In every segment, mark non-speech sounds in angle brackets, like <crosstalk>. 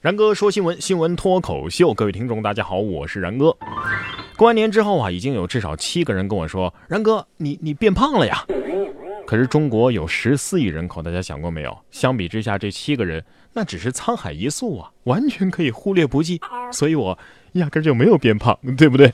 然哥说新闻，新闻脱口秀，各位听众大家好，我是然哥。过完年之后啊，已经有至少七个人跟我说，然哥，你你变胖了呀。可是中国有十四亿人口，大家想过没有？相比之下，这七个人那只是沧海一粟啊，完全可以忽略不计。所以我压根就没有变胖，对不对？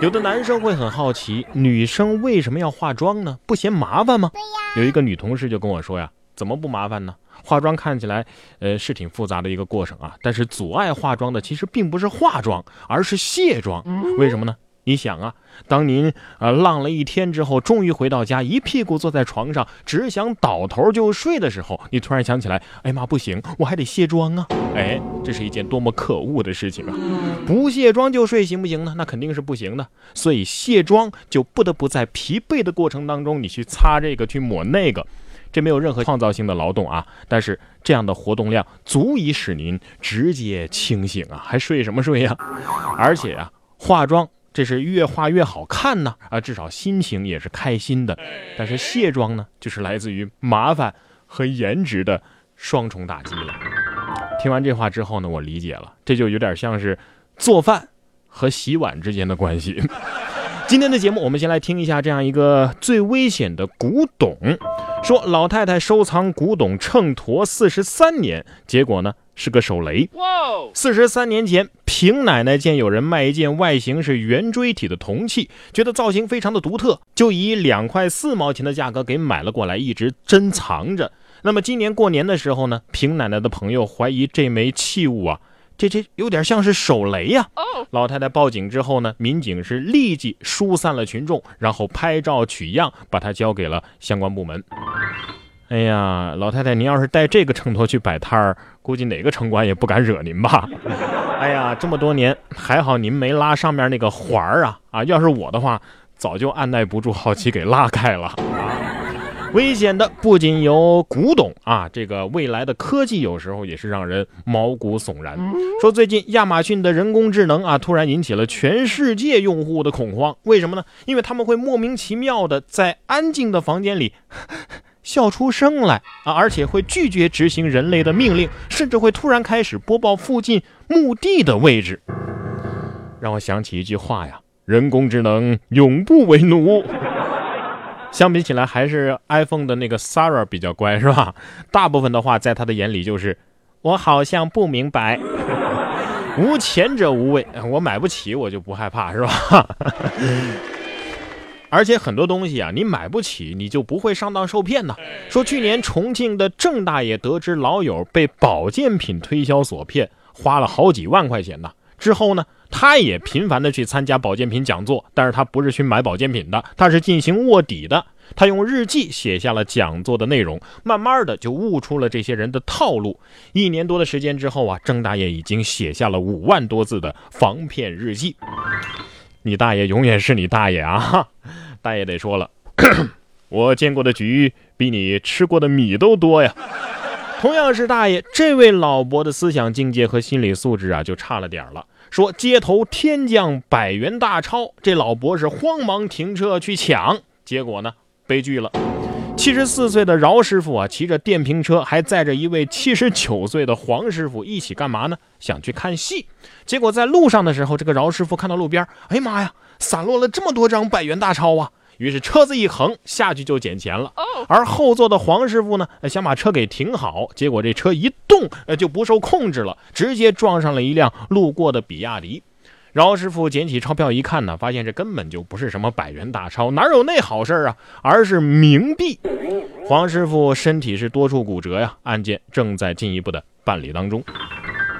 有的男生会很好奇，女生为什么要化妆呢？不嫌麻烦吗？有一个女同事就跟我说呀，怎么不麻烦呢？化妆看起来，呃，是挺复杂的一个过程啊。但是阻碍化妆的其实并不是化妆，而是卸妆。为什么呢？你想啊，当您呃浪了一天之后，终于回到家，一屁股坐在床上，只想倒头就睡的时候，你突然想起来，哎妈，不行，我还得卸妆啊！哎，这是一件多么可恶的事情啊！不卸妆就睡行不行呢？那肯定是不行的。所以卸妆就不得不在疲惫的过程当中，你去擦这个，去抹那个。这没有任何创造性的劳动啊，但是这样的活动量足以使您直接清醒啊，还睡什么睡呀？而且啊，化妆这是越化越好看呢啊，至少心情也是开心的。但是卸妆呢，就是来自于麻烦和颜值的双重打击了。听完这话之后呢，我理解了，这就有点像是做饭和洗碗之间的关系。<laughs> 今天的节目，我们先来听一下这样一个最危险的古董。说老太太收藏古董秤砣四十三年，结果呢是个手雷。四十三年前，平奶奶见有人卖一件外形是圆锥体的铜器，觉得造型非常的独特，就以两块四毛钱的价格给买了过来，一直珍藏着。那么今年过年的时候呢，平奶奶的朋友怀疑这枚器物啊。这这有点像是手雷呀！老太太报警之后呢，民警是立即疏散了群众，然后拍照取样，把它交给了相关部门。哎呀，老太太，您要是带这个秤砣去摆摊儿，估计哪个城管也不敢惹您吧？<laughs> 哎呀，这么多年还好您没拉上面那个环儿啊！啊，要是我的话，早就按耐不住好奇给拉开了。危险的不仅有古董啊，这个未来的科技有时候也是让人毛骨悚然。说最近亚马逊的人工智能啊，突然引起了全世界用户的恐慌。为什么呢？因为他们会莫名其妙的在安静的房间里 <laughs> 笑出声来啊，而且会拒绝执行人类的命令，甚至会突然开始播报附近墓地的位置。让我想起一句话呀：人工智能永不为奴。相比起来，还是 iPhone 的那个 Sarah 比较乖，是吧？<laughs> 大部分的话，在他的眼里就是我好像不明白，<laughs> 无前者无畏，我买不起，我就不害怕，是吧？<laughs> 而且很多东西啊，你买不起，你就不会上当受骗呢。说去年重庆的郑大爷得知老友被保健品推销所骗，花了好几万块钱呢。之后呢？他也频繁的去参加保健品讲座，但是他不是去买保健品的，他是进行卧底的。他用日记写下了讲座的内容，慢慢的就悟出了这些人的套路。一年多的时间之后啊，郑大爷已经写下了五万多字的防骗日记。你大爷永远是你大爷啊！<laughs> 大爷得说了，<clears throat> 我见过的局比你吃过的米都多呀。同样是大爷，这位老伯的思想境界和心理素质啊，就差了点了。说街头天降百元大钞，这老伯是慌忙停车去抢，结果呢，悲剧了。七十四岁的饶师傅啊，骑着电瓶车，还载着一位七十九岁的黄师傅一起干嘛呢？想去看戏。结果在路上的时候，这个饶师傅看到路边，哎呀妈呀，散落了这么多张百元大钞啊！于是车子一横下去就捡钱了，而后座的黄师傅呢，想把车给停好，结果这车一动，呃就不受控制了，直接撞上了一辆路过的比亚迪。饶师傅捡起钞票一看呢，发现这根本就不是什么百元大钞，哪有那好事啊，而是冥币。黄师傅身体是多处骨折呀，案件正在进一步的办理当中。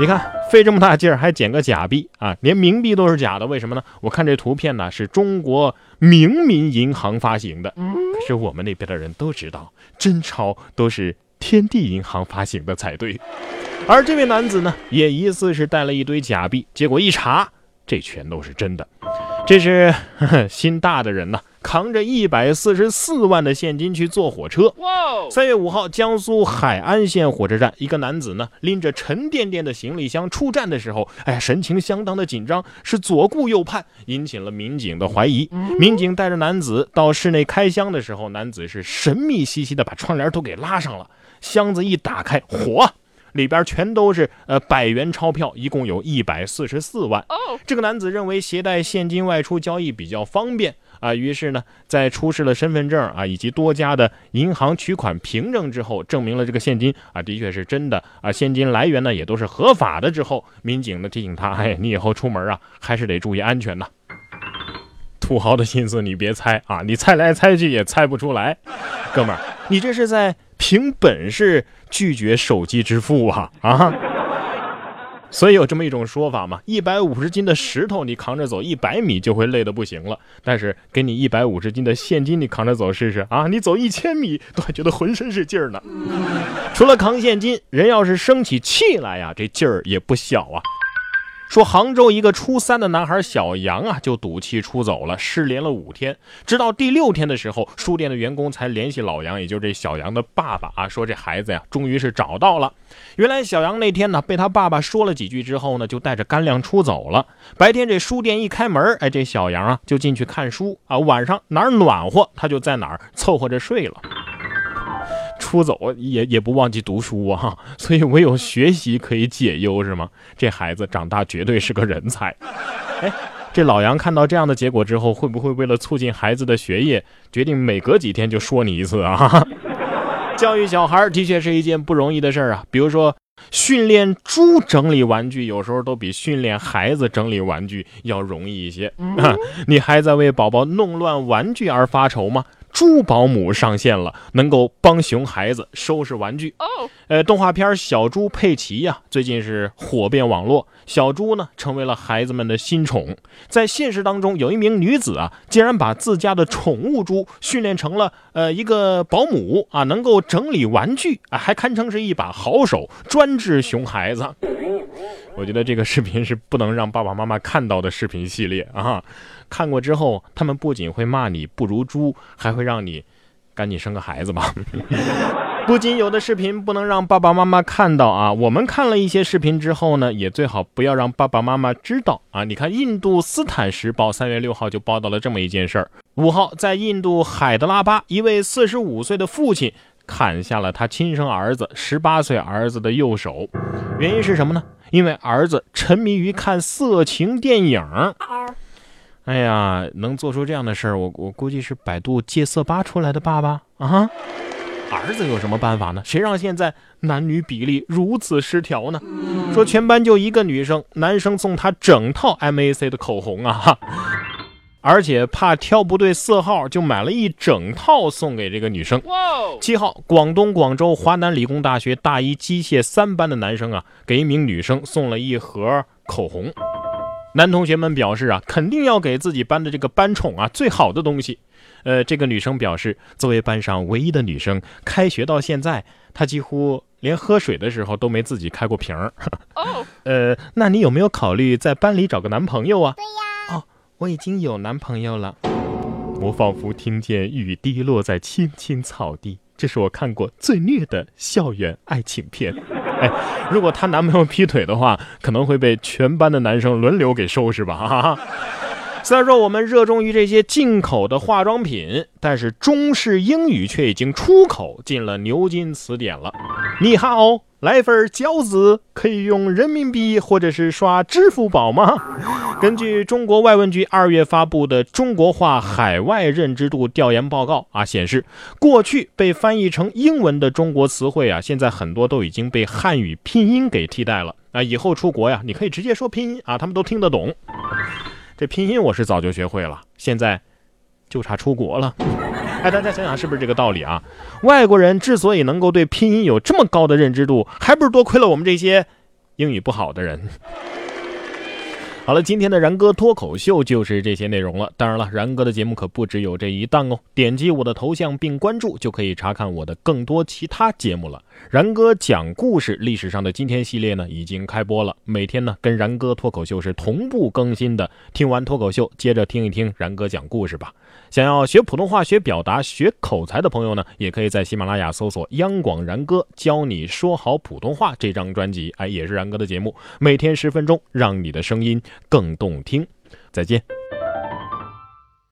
你看，费这么大劲儿还捡个假币啊，连冥币都是假的，为什么呢？我看这图片呢，是中国明民银行发行的，可是我们那边的人都知道，真钞都是天地银行发行的才对。而这位男子呢，也疑似是带了一堆假币，结果一查，这全都是真的。这是心大的人呐。扛着一百四十四万的现金去坐火车。三月五号，江苏海安县火车站，一个男子呢拎着沉甸甸的行李箱出站的时候，哎，神情相当的紧张，是左顾右盼，引起了民警的怀疑。民警带着男子到室内开箱的时候，男子是神秘兮兮的把窗帘都给拉上了，箱子一打开，火，里边全都是呃百元钞票，一共有一百四十四万。这个男子认为携带现金外出交易比较方便啊，于是呢，在出示了身份证啊以及多家的银行取款凭证之后，证明了这个现金啊的确是真的啊，现金来源呢也都是合法的之后，民警呢提醒他，哎，你以后出门啊还是得注意安全呐。土豪的心思你别猜啊，你猜来猜去也猜不出来，哥们儿，你这是在凭本事拒绝手机支付啊啊！所以有这么一种说法嘛，一百五十斤的石头你扛着走一百米就会累得不行了，但是给你一百五十斤的现金你扛着走试试啊，你走一千米都还觉得浑身是劲儿呢。除了扛现金，人要是生起气来呀，这劲儿也不小啊。说杭州一个初三的男孩小杨啊，就赌气出走了，失联了五天，直到第六天的时候，书店的员工才联系老杨，也就是这小杨的爸爸啊，说这孩子呀，终于是找到了。原来小杨那天呢，被他爸爸说了几句之后呢，就带着干粮出走了。白天这书店一开门，哎，这小杨啊就进去看书啊，晚上哪儿暖和，他就在哪儿凑合着睡了。出走也也不忘记读书啊，<laughs> 所以唯有学习可以解忧是吗？这孩子长大绝对是个人才。<laughs> 哎，这老杨看到这样的结果之后，会不会为了促进孩子的学业，决定每隔几天就说你一次啊？<laughs> 教育小孩的确是一件不容易的事儿啊。比如说，训练猪整理玩具，有时候都比训练孩子整理玩具要容易一些。你还在为宝宝弄乱玩具而发愁吗？猪保姆上线了，能够帮熊孩子收拾玩具。哦，呃，动画片《小猪佩奇》呀，最近是火遍网络。小猪呢，成为了孩子们的新宠。在现实当中，有一名女子啊，竟然把自家的宠物猪训练成了呃一个保姆啊，能够整理玩具啊，还堪称是一把好手，专治熊孩子。我觉得这个视频是不能让爸爸妈妈看到的视频系列啊！看过之后，他们不仅会骂你不如猪，还会让你赶紧生个孩子吧。<laughs> 不仅有的视频不能让爸爸妈妈看到啊，我们看了一些视频之后呢，也最好不要让爸爸妈妈知道啊。你看，印度斯坦时报三月六号就报道了这么一件事儿：五号，在印度海德拉巴，一位四十五岁的父亲。砍下了他亲生儿子十八岁儿子的右手，原因是什么呢？因为儿子沉迷于看色情电影。哎呀，能做出这样的事儿，我我估计是百度戒色吧出来的爸爸啊！儿子有什么办法呢？谁让现在男女比例如此失调呢？说全班就一个女生，男生送她整套 MAC 的口红啊！而且怕挑不对色号，就买了一整套送给这个女生。七号，广东广州华南理工大学大一机械三班的男生啊，给一名女生送了一盒口红。男同学们表示啊，肯定要给自己班的这个班宠啊最好的东西。呃，这个女生表示，作为班上唯一的女生，开学到现在，她几乎连喝水的时候都没自己开过瓶儿。<laughs> 哦，呃，那你有没有考虑在班里找个男朋友啊？对呀。我已经有男朋友了，我仿佛听见雨滴落在青青草地。这是我看过最虐的校园爱情片。<laughs> 哎，如果她男朋友劈腿的话，可能会被全班的男生轮流给收拾吧。哈哈。虽然说我们热衷于这些进口的化妆品，但是中式英语却已经出口进了牛津词典了。你好。来份饺子，可以用人民币或者是刷支付宝吗？根据中国外问局二月发布的中国话海外认知度调研报告啊，显示过去被翻译成英文的中国词汇啊，现在很多都已经被汉语拼音给替代了啊。以后出国呀，你可以直接说拼音啊，他们都听得懂。这拼音我是早就学会了，现在就差出国了。哎，大家想想是不是这个道理啊？外国人之所以能够对拼音有这么高的认知度，还不是多亏了我们这些英语不好的人。好了，今天的然哥脱口秀就是这些内容了。当然了，然哥的节目可不只有这一档哦。点击我的头像并关注，就可以查看我的更多其他节目了。然哥讲故事历史上的今天系列呢，已经开播了。每天呢，跟然哥脱口秀是同步更新的。听完脱口秀，接着听一听然哥讲故事吧。想要学普通话、学表达、学口才的朋友呢，也可以在喜马拉雅搜索“央广然哥教你说好普通话”这张专辑。哎，也是然哥的节目，每天十分钟，让你的声音。更动听，再见。